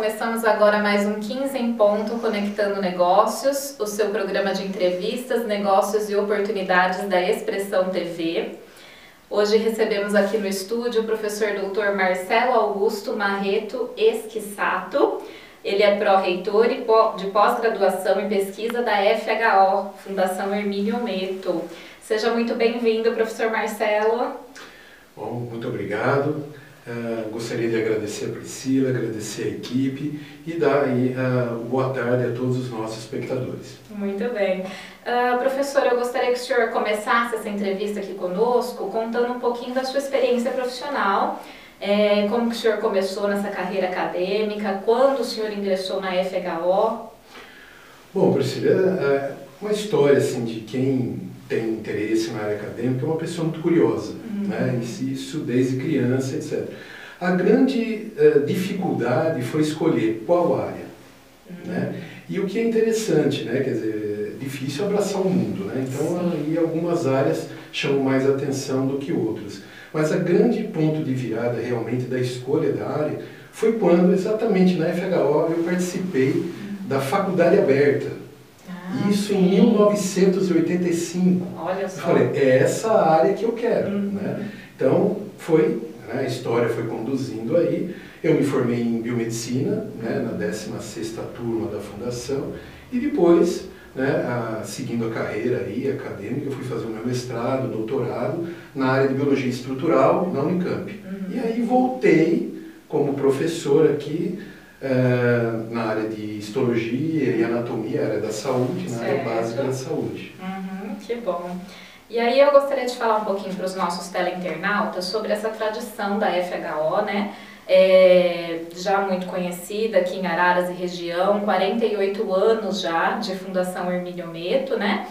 começamos agora mais um 15 em ponto Conectando Negócios, o seu programa de entrevistas, negócios e oportunidades da Expressão TV. Hoje recebemos aqui no estúdio o professor Dr. Marcelo Augusto Marreto Esquissato. Ele é pró-reitor de pós-graduação em pesquisa da FHO, Fundação Hermínio Meto. Seja muito bem-vindo, professor Marcelo. Bom, muito obrigado. Uh, gostaria de agradecer a Priscila, agradecer a equipe e dar aí uh, boa tarde a todos os nossos espectadores. Muito bem. Uh, professor, eu gostaria que o senhor começasse essa entrevista aqui conosco contando um pouquinho da sua experiência profissional, é, como que o senhor começou nessa carreira acadêmica, quando o senhor ingressou na FHO? Bom, Priscila, uma história assim de quem tem interesse na área acadêmica é uma pessoa muito curiosa. Né? isso desde criança, etc. A grande uh, dificuldade foi escolher qual área, uhum. né? E o que é interessante, né? Quer dizer, é difícil abraçar o mundo, né? Então, aí algumas áreas chamam mais atenção do que outras. Mas a grande ponto de virada realmente da escolha da área foi quando, exatamente na FHO, eu participei uhum. da faculdade aberta, ah, Isso em 1985. Olha só. Eu falei, é essa área que eu quero. Uhum. Né? Então, foi, né, a história foi conduzindo aí. Eu me formei em biomedicina, né, na 16ª turma da fundação, e depois, né, a, seguindo a carreira aí, acadêmica, eu fui fazer o meu mestrado, doutorado, na área de biologia estrutural, na Unicamp. Uhum. E aí voltei como professor aqui, é, na área de histologia e anatomia, área da saúde, na área básica da saúde. Uhum, que bom. E aí eu gostaria de falar um pouquinho para os nossos teleinternautas sobre essa tradição da FHO, né? É, já muito conhecida aqui em Araras e região, 48 anos já de Fundação Hermínio Meto, né?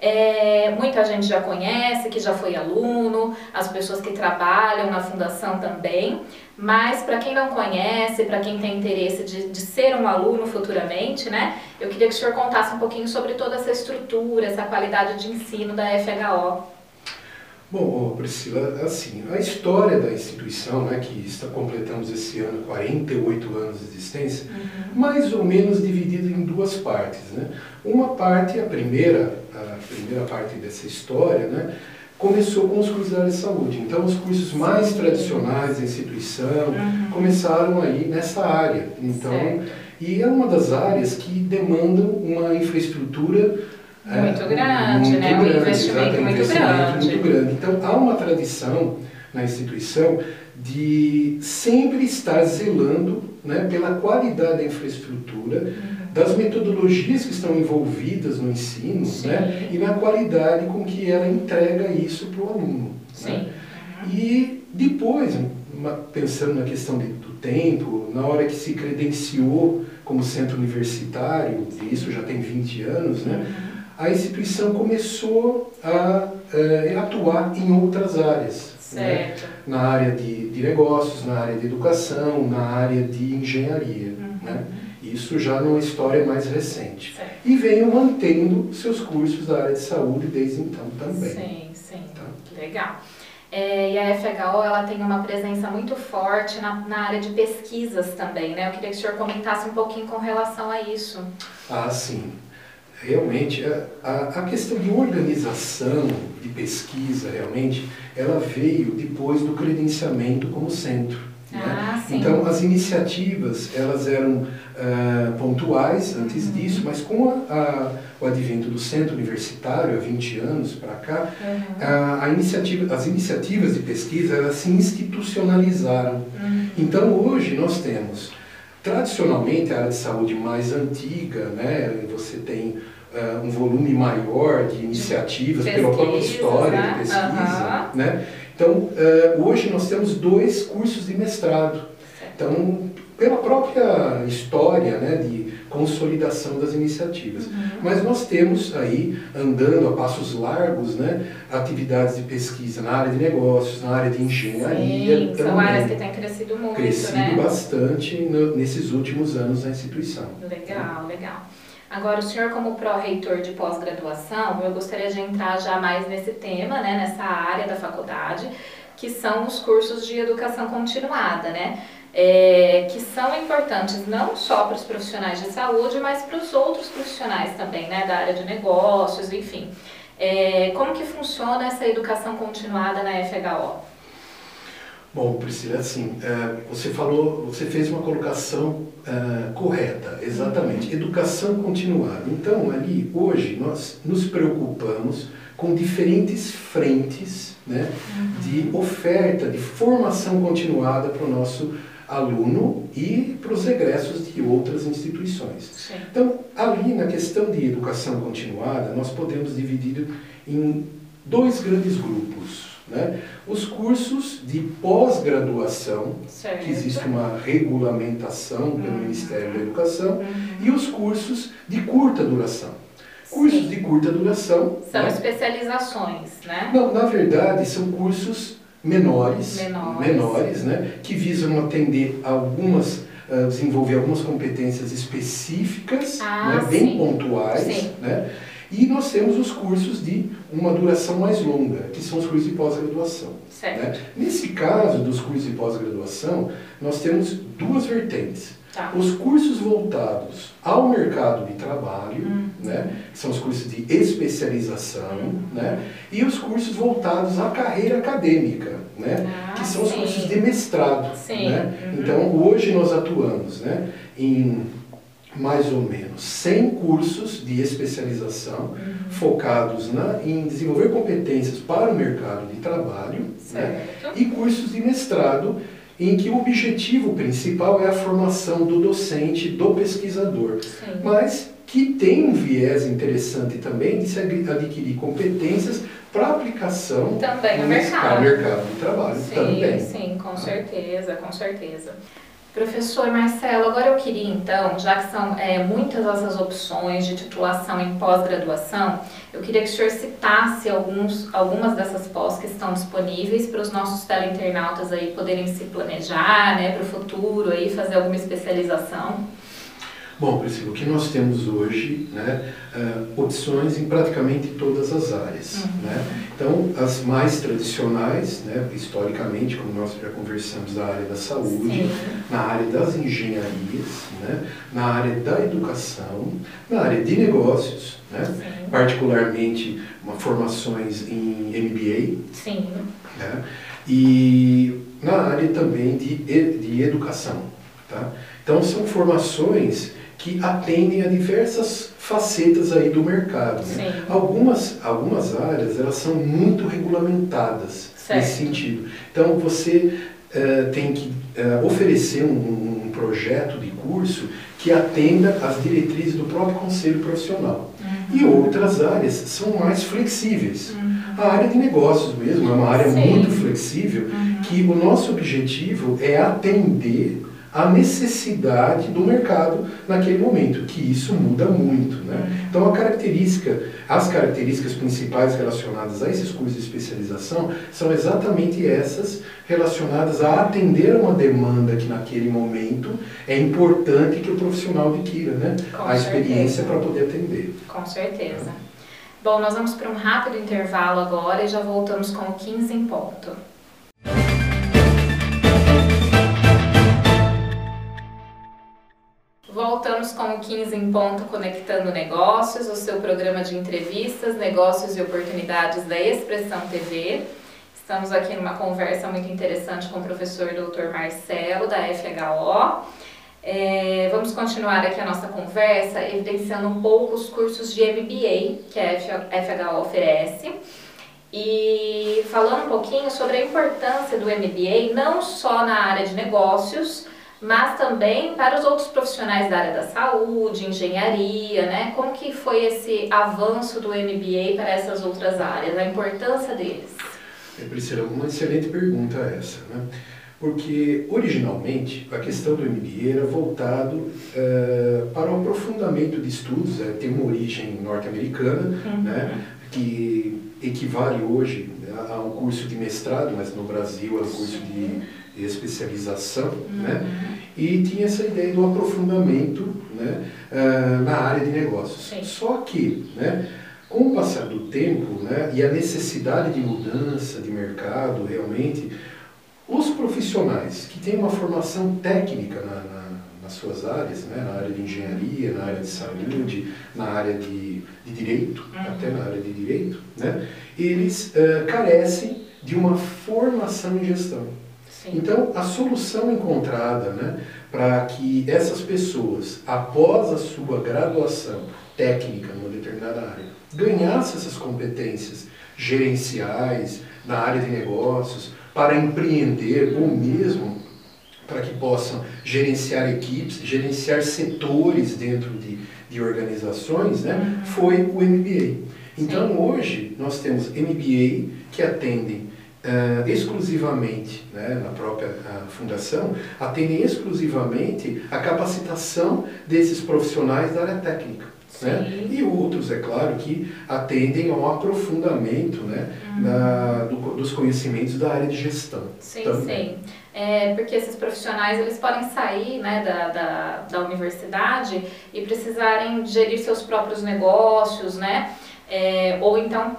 É, muita gente já conhece, que já foi aluno, as pessoas que trabalham na fundação também, mas para quem não conhece, para quem tem interesse de, de, ser um aluno futuramente, né, eu queria que o senhor contasse um pouquinho sobre toda essa estrutura, essa qualidade de ensino da FHO. Bom, Priscila, assim, a história da instituição, né, que está completando esse ano 48 anos de existência, uhum. mais ou menos dividida em duas partes. Né? Uma parte, a primeira, a primeira parte dessa história, né, começou com os cursos da área de saúde. Então, os cursos mais tradicionais da instituição uhum. começaram aí nessa área. Então, certo. e é uma das áreas que demandam uma infraestrutura muito é, grande, muito né? Grande, um investimento, muito, investimento grande. muito grande. Então, há uma tradição na instituição de sempre estar zelando né, pela qualidade da infraestrutura, uhum. das metodologias que estão envolvidas no ensino né, e na qualidade com que ela entrega isso para o aluno. Né? Uhum. E depois, pensando na questão de, do tempo, na hora que se credenciou como centro universitário, e isso já tem 20 anos, né? Uhum a instituição começou a é, atuar em outras áreas. Né? Na área de, de, negócios, na área de educação, na área de engenharia. Uhum. Né? Isso já numa história mais recente. Certo. E venho mantendo seus cursos da área de saúde desde então também. Sim, sim. Tá? Legal. É, e a FHO ela tem uma presença muito forte na, na área de pesquisas também, né? Eu queria que o senhor comentasse um pouquinho com relação a isso. Ah, sim realmente a, a questão de organização de pesquisa realmente ela veio depois do credenciamento como centro ah, né? então as iniciativas elas eram uh, pontuais antes uhum. disso mas com a, a, o advento do centro universitário há 20 anos para cá uhum. a, a, iniciativa as iniciativas de pesquisa elas se institucionalizaram uhum. então hoje nós temos Tradicionalmente, a área de saúde mais antiga, né, você tem uh, um volume maior de iniciativas pela própria história né? de pesquisa. Uhum. Né? Então, uh, hoje nós temos dois cursos de mestrado. Então, pela própria história né, de consolidação das iniciativas. Uhum. Mas nós temos aí, andando a passos largos, né, atividades de pesquisa na área de negócios, na área de engenharia. Sim, são áreas que têm crescido muito, Crescido né? bastante no, nesses últimos anos na instituição. Legal, legal. Agora, o senhor como pró-reitor de pós-graduação, eu gostaria de entrar já mais nesse tema, né, nessa área da faculdade, que são os cursos de educação continuada, né? É, que são importantes não só para os profissionais de saúde, mas para os outros profissionais também, né, da área de negócios, enfim. É, como que funciona essa educação continuada na FHO? Bom, Priscila, assim, é, você falou, você fez uma colocação é, correta, exatamente. Educação continuada. Então, ali, hoje, nós nos preocupamos com diferentes frentes né, de oferta, de formação continuada para o nosso aluno e para os egressos de outras instituições. Sim. Então, ali na questão de educação continuada, nós podemos dividir em dois grandes grupos. Né? Os cursos de pós-graduação, que existe uma regulamentação pelo uhum. Ministério da Educação, uhum. e os cursos de curta duração. Cursos Sim. de curta duração. São né? especializações, né? Não, na verdade, são cursos menores, menores, menores né? que visam atender algumas Uh, desenvolver algumas competências específicas, ah, né, bem pontuais, sim. né? E nós temos os cursos de uma duração mais longa, que são os cursos de pós-graduação. Né? Nesse caso dos cursos de pós-graduação, nós temos duas vertentes. Tá. Os cursos voltados ao mercado de trabalho, hum. né, que são os cursos de especialização, hum. né, e os cursos voltados à carreira acadêmica, né, ah, que são sim. os cursos de mestrado. Né? Uhum. Então, hoje nós atuamos né, em mais ou menos 100 cursos de especialização uhum. focados na, em desenvolver competências para o mercado de trabalho né, e cursos de mestrado em que o objetivo principal é a formação do docente, do pesquisador, Sim. mas que tem um viés interessante também de se adquirir competências para aplicação também no mercado. mercado de trabalho sim, também. Sim, com certeza, com certeza. Professor Marcelo, agora eu queria então, já que são é, muitas essas opções de titulação em pós-graduação, eu queria que o senhor citasse alguns, algumas dessas pós que estão disponíveis para os nossos teleinternautas aí poderem se planejar, né, para o futuro aí, fazer alguma especialização. Bom, Priscila, o que nós temos hoje, né, uh, opções em praticamente todas as áreas. Uhum. Né? Então, as mais tradicionais, né, historicamente, como nós já conversamos, na área da saúde, Sim. na área das engenharias, né, na área da educação, na área de negócios, né, particularmente uma, formações em MBA. Sim. Né, e na área também de, de educação. Tá? Então, são formações que atendem a diversas facetas aí do mercado. Né? Algumas, algumas áreas elas são muito regulamentadas certo. nesse sentido. Então você uh, tem que uh, oferecer um, um, projeto de curso que atenda às diretrizes do próprio conselho profissional. Uhum. E outras áreas são mais flexíveis. Uhum. A área de negócios mesmo é uma área Sim. muito flexível uhum. que o nosso objetivo é atender a necessidade do mercado naquele momento, que isso muda muito. Né? Então, a característica, as características principais relacionadas a esses cursos de especialização são exatamente essas relacionadas a atender uma demanda que naquele momento é importante que o profissional adquira né? a experiência para poder atender. Com certeza. Bom, nós vamos para um rápido intervalo agora e já voltamos com o 15 em ponto. Voltamos com o 15 em ponto Conectando Negócios, o seu programa de entrevistas, negócios e oportunidades da Expressão TV. Estamos aqui numa conversa muito interessante com o professor Dr. Marcelo, da FHO. É, vamos continuar aqui a nossa conversa, evidenciando um pouco os cursos de MBA que a FHO oferece. E falando um pouquinho sobre a importância do MBA, não só na área de negócios, mas também para os outros profissionais da área da saúde, engenharia, né? Como que foi esse avanço do MBA para essas outras áreas, a importância deles? É, Priscila, uma excelente pergunta essa, né? Porque originalmente a questão do MBA era voltado é, para o aprofundamento de estudos, é, tem uma origem norte-americana, uhum. né? Que equivale hoje a um curso de mestrado, mas no Brasil é um curso de especialização, uhum. né? E tinha essa ideia do aprofundamento né, uh, na área de negócios. Sim. Só que, né, com o passar do tempo né, e a necessidade de mudança de mercado, realmente, os profissionais que têm uma formação técnica na, na, nas suas áreas, né, na área de engenharia, na área de saúde, na área de, de direito, uhum. até na área de direito, né, eles uh, carecem de uma formação em gestão. Sim. Então, a solução encontrada né, para que essas pessoas, após a sua graduação técnica numa determinada área, ganhassem essas competências gerenciais, na área de negócios, para empreender ou mesmo para que possam gerenciar equipes, gerenciar setores dentro de, de organizações, né, uhum. foi o MBA. Então hoje nós temos MBA que atendem uh, exclusivamente, né, na própria uh, fundação, atendem exclusivamente a capacitação desses profissionais da área técnica. Né? E outros, é claro, que atendem ao aprofundamento né, uhum. na, do, dos conhecimentos da área de gestão. Sim, também. sim. É, porque esses profissionais eles podem sair né, da, da, da universidade e precisarem gerir seus próprios negócios, né? É, ou então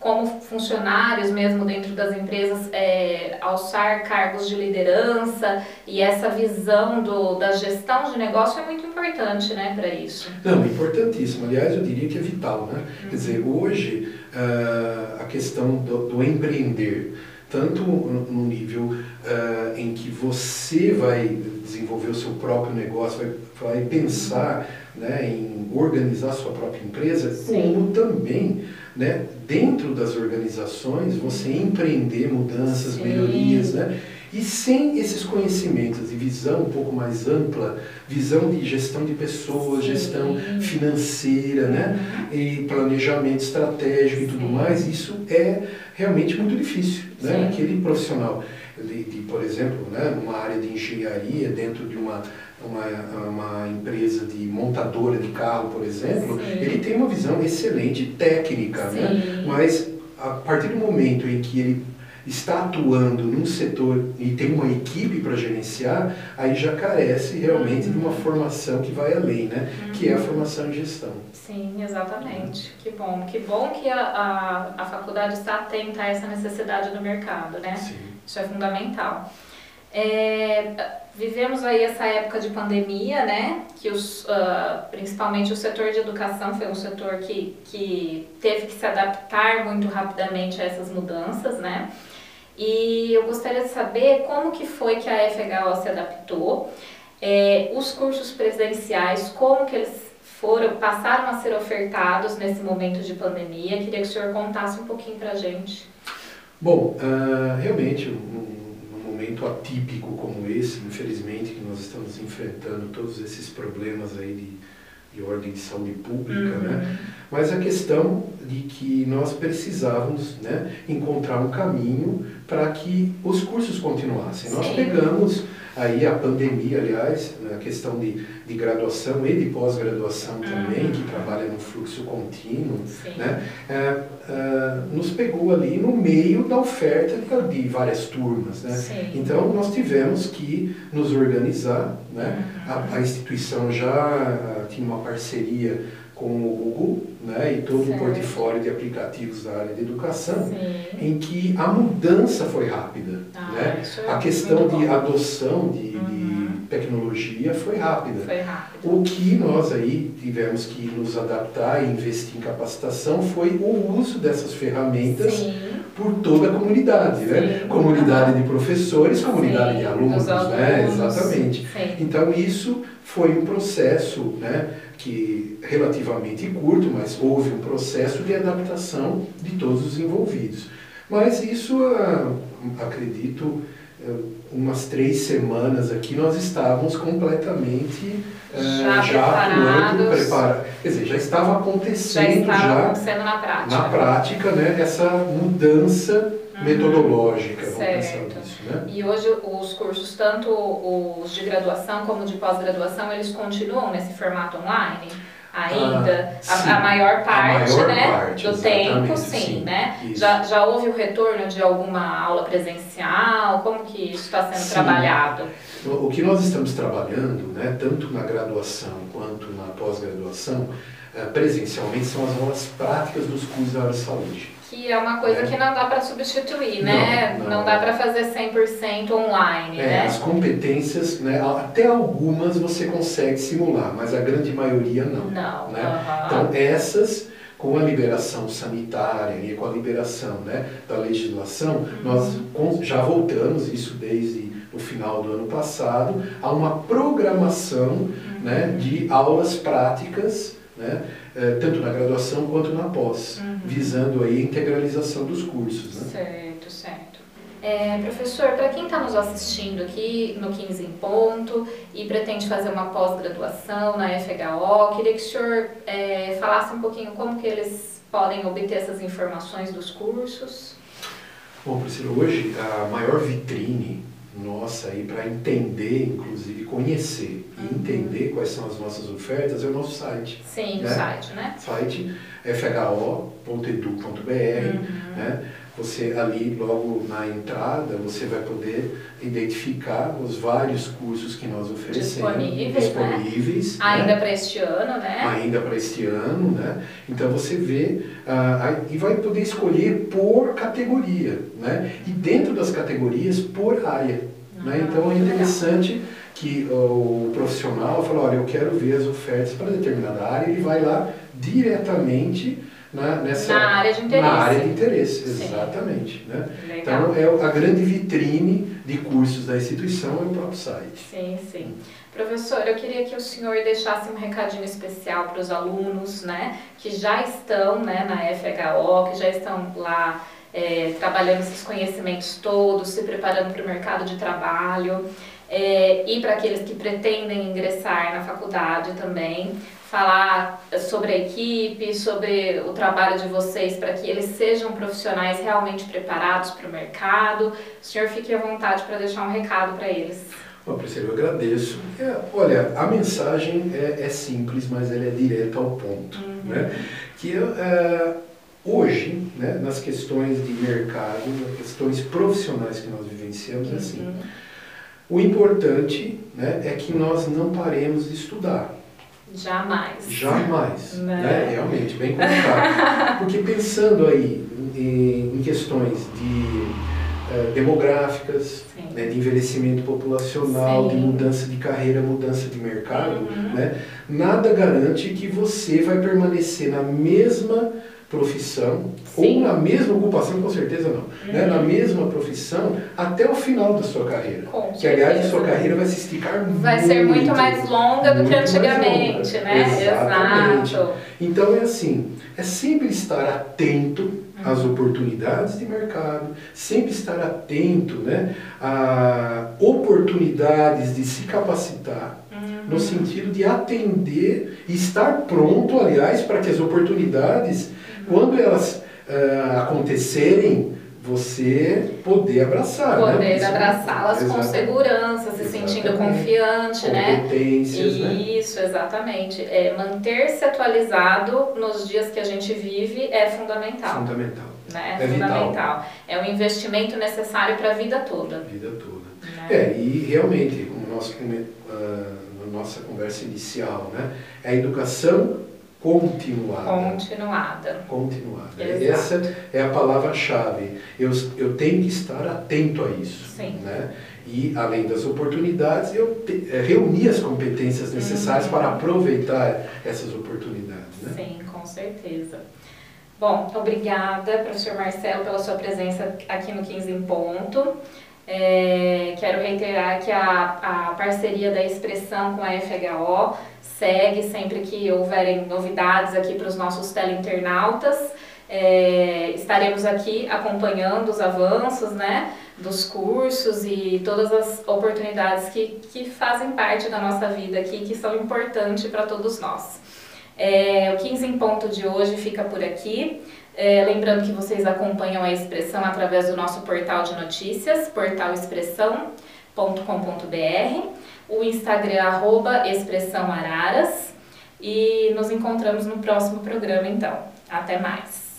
como funcionários mesmo dentro das empresas é, alçar cargos de liderança e essa visão do, da gestão de negócio é muito importante né, para isso. Não, importantíssimo. Aliás, eu diria que é vital. Né? Uhum. Quer dizer, hoje uh, a questão do, do, empreender, tanto no nível uh, em que você vai desenvolver o seu próprio negócio, vai, vai pensar né, em organizar a sua própria empresa, Sim. como também né, dentro das organizações, você empreender mudanças, Sim. melhorias, né? E sem esses conhecimentos e visão um pouco mais ampla, visão de gestão de pessoas, Sim. gestão financeira, né? Uhum. E planejamento estratégico e tudo mais, isso é realmente muito difícil, né? Aquele profissional de, de, por exemplo, né, numa área de engenharia, dentro de uma uma, uma empresa de montadora de carro, por exemplo, Sim. ele tem uma visão excelente técnica, né? mas a partir do momento em que ele está atuando num setor e tem uma equipe para gerenciar, aí já carece realmente uhum. de uma formação que vai além, né? Uhum. Que é a uhum. formação em gestão. Sim, exatamente. Que bom. Que bom que a, a, a faculdade está atenta a essa necessidade do mercado, né? Sim. Isso é fundamental. É, vivemos aí essa época de pandemia, né? Que os, uh, principalmente o setor de educação foi um setor que, que teve que se adaptar muito rapidamente a essas mudanças, né? E eu gostaria de saber como que foi que a FHO se adaptou, é, os cursos presenciais, como que eles foram, passaram a ser ofertados nesse momento de pandemia. Queria que o senhor contasse um pouquinho para a gente. Bom, uh, realmente, um, momento atípico como esse, infelizmente, que nós estamos enfrentando todos esses problemas aí de, de ordem de saúde pública, uhum. né? Mas a questão de que nós precisávamos né, encontrar um caminho para que os cursos continuassem. Sim. Nós pegamos aí a pandemia, aliás, a questão de, de graduação e de pós-graduação uhum. também, que trabalha no fluxo contínuo, né, é, é, nos pegou ali no meio da oferta de, de várias turmas. Né? Então, nós tivemos que nos organizar, né? Uhum. A, a, instituição já tinha uma parceria com o Google né, e todo certo. o portfólio de aplicativos da área de educação, Sim. em que a mudança foi rápida. Ah, né? É a questão de adoção de, uhum. de, tecnologia foi rápida. Foi. O que nós aí tivemos que nos adaptar e investir em capacitação foi o uso dessas ferramentas Sim. por toda a comunidade, né? Comunidade de professores, comunidade de alunos, né? alunos, né? Exatamente. Então isso foi um processo, né? que relativamente curto, mas houve um processo de adaptação de todos os envolvidos. Mas isso, ah, acredito, umas três semanas aqui nós estávamos completamente eh, já, já atuando, preparados. Quer dizer, já estava acontecendo já, estava acontecendo na prática. Na prática, né, essa mudança uhum. metodológica, certo. Nisso, né? E hoje os cursos, tanto os de graduação como de pós-graduação, eles continuam nesse formato online? Ainda, ah, a, a, maior parte, a maior né, parte, do tempo, sim, sim né? Já, já houve o retorno de alguma aula presencial? Como que isso está sendo sim. trabalhado? O que nós estamos trabalhando, né, tanto na graduação quanto na pós-graduação, eh, presencialmente, são as aulas práticas dos cursos da área de saúde que é uma coisa é. que não dá para substituir, né? Não, Não dá para fazer 100% online, é, né? As competências, né, até algumas você consegue simular, mas a grande maioria não. Não. Né? Uhum. Então, essas, com a liberação sanitária e com a liberação né, da legislação, uhum. nós já voltamos, isso desde o final do ano passado, a uma programação uhum. né, de aulas práticas né, eh, tanto na graduação quanto na pós, uhum. visando aí a integralização dos cursos. Né? Certo, certo. É, professor, para quem está nos assistindo aqui no 15 em ponto e pretende fazer uma pós-graduação na FHO, queria que o senhor é, falasse um pouquinho como que eles podem obter essas informações dos cursos. Bom, Priscila, hoje a maior vitrine nossa aí para entender, inclusive conhecer e uhum. entender quais são as nossas ofertas é o nosso site. Sim, né? o site, né? Site fho.edu.br, uhum. né? Você ali, logo na entrada, você vai poder identificar os vários cursos que nós oferecemos. Disponíveis, disponíveis né? Ainda para este ano, né? Ainda para este ano, né? Então você vê uh, e vai poder escolher por categoria, né? E dentro das categorias, por área. Ah, né? Então é interessante que o profissional fala, olha, eu quero ver as ofertas para determinada área, ele vai lá diretamente na, nessa, na área de interesse. Na área de interesse, exatamente. Né? Então, é a grande vitrine de cursos da instituição é o próprio site. Sim, sim. Professor, eu queria que o senhor deixasse um recadinho especial para os alunos, né, que já estão, né, na FHO, que já estão lá é, trabalhando esses conhecimentos todos, se preparando para o mercado de trabalho, é, e para aqueles que pretendem ingressar na faculdade também, falar sobre a equipe, sobre o trabalho de vocês para que eles sejam profissionais realmente preparados para o mercado. O senhor fique à vontade para deixar um recado para eles. Bom, Priscila, eu agradeço. É, olha, a mensagem é, é, simples, mas ela é direta ao ponto. Uhum. Né? Que é, hoje, né, nas questões de mercado, nas questões profissionais que nós vivenciamos, é assim. Uhum. O importante né, é que nós não paremos de estudar. Jamais. Jamais. Né? Realmente, bem colocado. Porque pensando aí em, em questões de uh, demográficas, né, de envelhimento populacional, Sim. de mudança de carreira, mudança de mercado, uhum. né, nada garante que você vai permanecer na mesma profissão, Sim. ou na mesma ocupação, com certeza não, uhum. né? na mesma profissão até o final da sua carreira. Com que aliás a sua carreira vai se esticar vai muito. Vai ser muito mais longa do que antigamente, né? Exatamente. Exato. Então é assim, é sempre estar atento uhum. às oportunidades de mercado, sempre estar atento né, a oportunidades de se capacitar, no uhum. sentido de atender e estar pronto, aliás, para que as oportunidades quando elas uh, acontecerem, você poder abraçar. Né? Poder né? abraçá-las com segurança, se exatamente. sentindo confiante, né? Competências, né? Isso, exatamente. É, Manter-se atualizado nos dias que a gente vive é fundamental. Fundamental. Né? É, é fundamental. Vital. É um investimento necessário para a vida toda. Vida toda. Né? É, e realmente, como nós, uh, na nossa conversa inicial, né? É a educação continuada. Continuada. Continuada. Exato. Essa é a palavra-chave. Eu, eu tenho que estar atento a isso. Sim. Né? E, além das oportunidades, eu te, é, reunir as competências necessárias uhum. para aproveitar essas oportunidades. Né? Sim, com certeza. Bom, obrigada, professor Marcelo, pela sua presença aqui no 15 em Ponto. É, quero reiterar que a, a parceria da expressão com a FHO segue sempre que houverem novidades aqui para os nossos teleinternautas. É, estaremos aqui acompanhando os avanços né, dos cursos e todas as oportunidades que, que fazem parte da nossa vida aqui, que são importantes para todos nós. É, o 15 em ponto de hoje fica por aqui. É, lembrando que vocês acompanham a expressão através do nosso portal de notícias, portalexpressão.com.br o Instagram arroba Expressão Araras e nos encontramos no próximo programa então. Até mais!